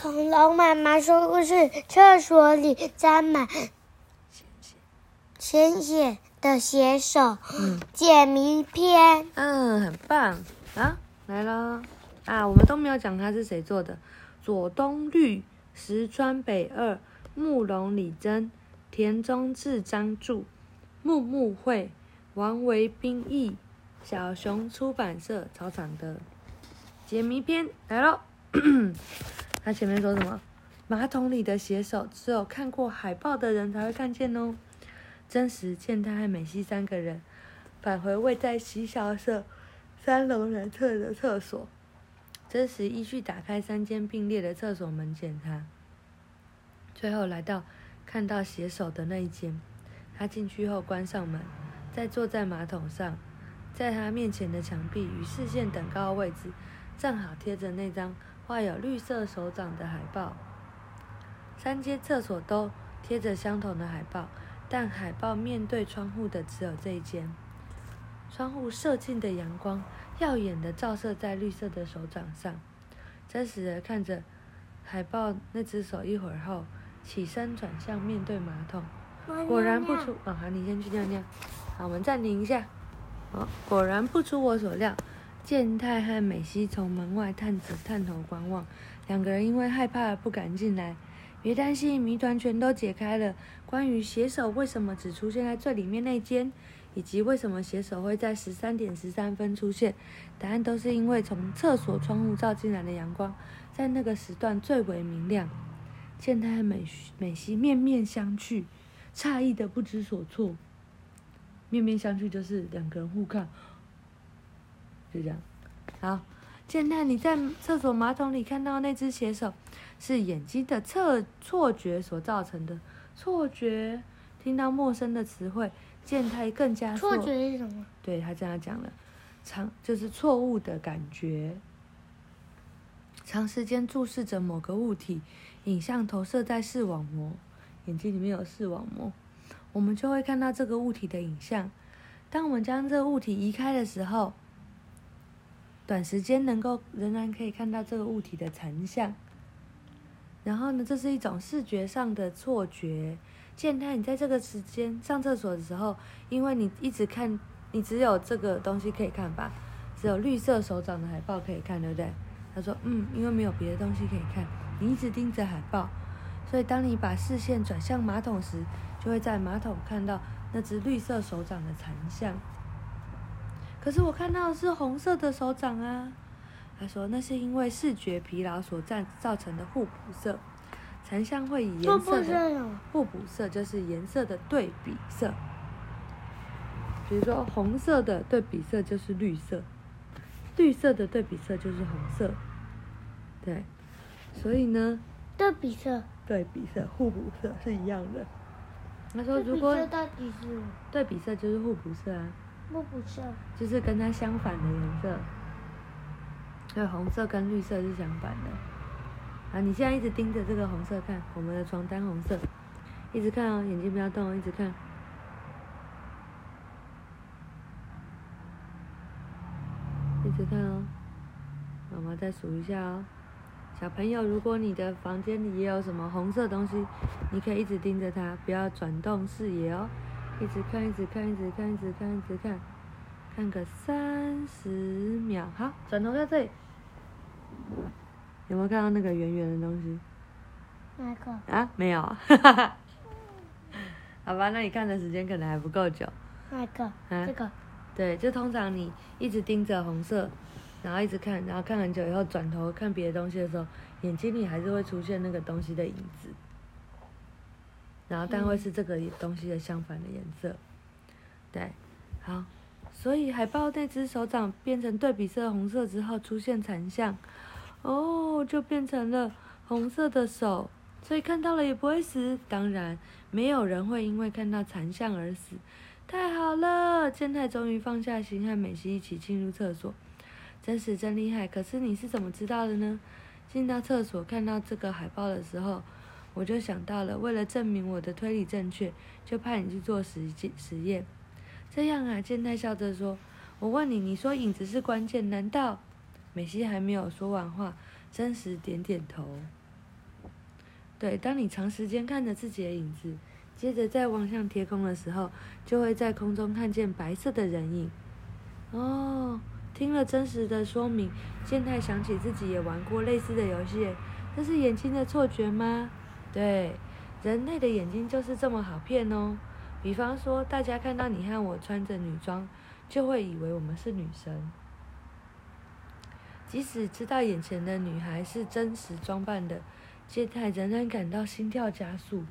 恐龙妈妈说故事：厕所里沾满鲜血的写手。嗯解谜篇。嗯，很棒啊！来了啊，我们都没有讲他是谁做的。左东绿、石川北二、慕容李真、田中智章著，木木会、王维兵译，小熊出版社草场的解谜篇来喽。他前面说什么？马桶里的写手只有看过海报的人才会看见哦。真实健太和美希三个人返回位在西校舍三楼南侧的厕所。真实依序打开三间并列的厕所门检查，最后来到看到写手的那一间。他进去后关上门，再坐在马桶上，在他面前的墙壁与视线等高的位置，正好贴着那张画有绿色手掌的海报。三间厕所都贴着相同的海报，但海报面对窗户的只有这一间。窗户射进的阳光耀眼的照射在绿色的手掌上，真实的看着海报那只手一会儿后，起身转向面对马桶，果然不出啊、好，你先去尿尿。好，我们暂停一下。哦，果然不出我所料，健太和美希从门外探子探头观望，两个人因为害怕而不敢进来。别担心，谜团全都解开了。关于写手为什么只出现在最里面那间，以及为什么写手会在十三点十三分出现，答案都是因为从厕所窗户照进来的阳光，在那个时段最为明亮。健太和美美希面面相觑，诧异的不知所措。面面相觑就是两个人互看，就这样。好，健太，你在厕所马桶里看到那只写手，是眼睛的错错觉所造成的错觉。听到陌生的词汇，健太更加错觉是什么？对他这样讲了，长就是错误的感觉。长时间注视着某个物体，影像投射在视网膜，眼睛里面有视网膜，我们就会看到这个物体的影像。当我们将这个物体移开的时候，短时间能够仍然可以看到这个物体的残像。然后呢，这是一种视觉上的错觉。健太，你在这个时间上厕所的时候，因为你一直看，你只有这个东西可以看吧，只有绿色手掌的海报可以看，对不对？他说，嗯，因为没有别的东西可以看，你一直盯着海报，所以当你把视线转向马桶时，就会在马桶看到那只绿色手掌的残像。可是我看到的是红色的手掌啊。他说那是因为视觉疲劳所造造成的互补色，残像会以颜色的？互补色就是颜色的对比色。比如说红色的对比色就是绿色，绿色的对比色就是红色。对，所以呢，对比色。对比色、互补色是一样的。他说，如果色到底是对比色就是互补色啊，不补色？就是跟它相反的颜色。对，红色跟绿色是相反的。啊，你现在一直盯着这个红色看，我们的床单红色，一直看哦，眼睛不要动，一直看。一直看哦，妈妈再数一下哦。小朋友，如果你的房间里也有什么红色东西，你可以一直盯着它，不要转动视野哦，一直看，一直看，一直看，一直看，一直看，看个三十秒。好，转头在这里，有没有看到那个圆圆的东西？哪个？啊，没有。好吧，那你看的时间可能还不够久。哪个？啊这个。对，就通常你一直盯着红色，然后一直看，然后看很久以后转头看别的东西的时候，眼睛里还是会出现那个东西的影子，然后但会是这个东西的相反的颜色。对，好，所以海豹那只手掌变成对比色红色之后出现残像，哦，就变成了红色的手，所以看到了也不会死。当然，没有人会因为看到残像而死。太好了！健太终于放下心，和美希一起进入厕所。真是真厉害，可是你是怎么知道的呢？进到厕所看到这个海报的时候，我就想到了，为了证明我的推理正确，就派你去做实际实验。这样啊，健太笑着说：“我问你，你说影子是关键，难道？”美希还没有说完话，真实点点头。对，当你长时间看着自己的影子，接着再望向天空的时候，就会在空中看见白色的人影。哦，听了真实的说明，健太想起自己也玩过类似的游戏。这是眼睛的错觉吗？对，人类的眼睛就是这么好骗哦。比方说，大家看到你和我穿着女装，就会以为我们是女生。即使知道眼前的女孩是真实装扮的。健太仍然感到心跳加速。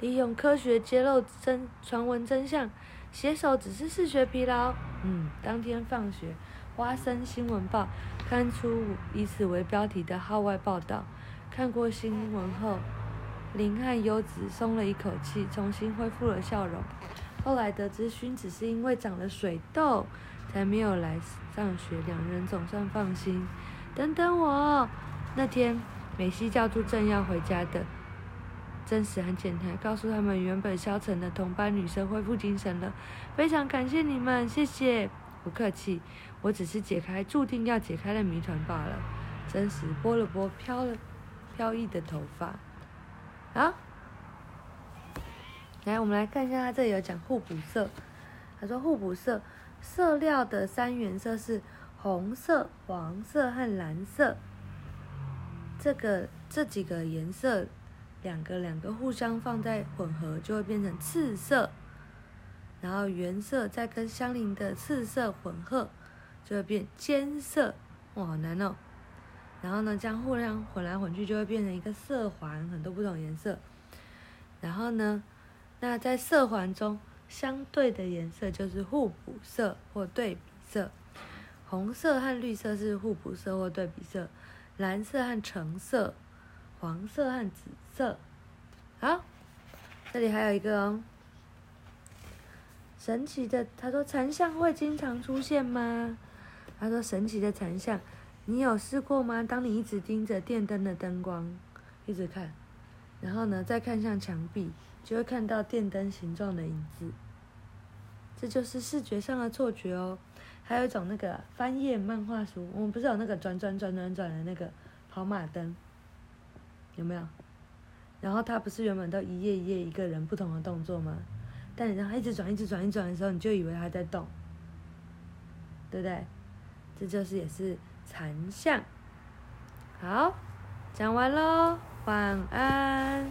利用科学揭露真传闻真相，写手只是视觉疲劳。嗯，当天放学，《花生新闻报》刊出以此为标题的号外报道。看过新闻后，林和优子松了一口气，重新恢复了笑容。后来得知薰只是因为长了水痘，才没有来上学，两人总算放心。等等我，那天。美希叫住正要回家的真实和健太，告诉他们原本消沉的同班女生恢复精神了。非常感谢你们，谢谢。不客气，我只是解开注定要解开的谜团罢了。真实拨了拨飘了飘逸的头发。好，来，我们来看一下，他这里有讲互补色。他说互补色色料的三原色是红色、黄色和蓝色。这个这几个颜色，两个两个互相放在混合，就会变成赤色。然后原色再跟相邻的赤色混合，就会变间色。哇，好难哦！然后呢，将互相混来混去，就会变成一个色环，很多不同颜色。然后呢，那在色环中，相对的颜色就是互补色或对比色。红色和绿色是互补色或对比色。蓝色和橙色，黄色和紫色，好，这里还有一个哦。神奇的，他说残像会经常出现吗？他说神奇的残像，你有试过吗？当你一直盯着电灯的灯光，一直看，然后呢再看向墙壁，就会看到电灯形状的影子。这就是视觉上的错觉哦。还有一种那个翻页漫画书，我们不是有那个转转转转转的那个跑马灯，有没有？然后它不是原本都一页一页一个人不同的动作吗？但你让它一直转一直转一转的时候，你就以为它在动，对不对？这就是也是残像。好，讲完喽，晚安。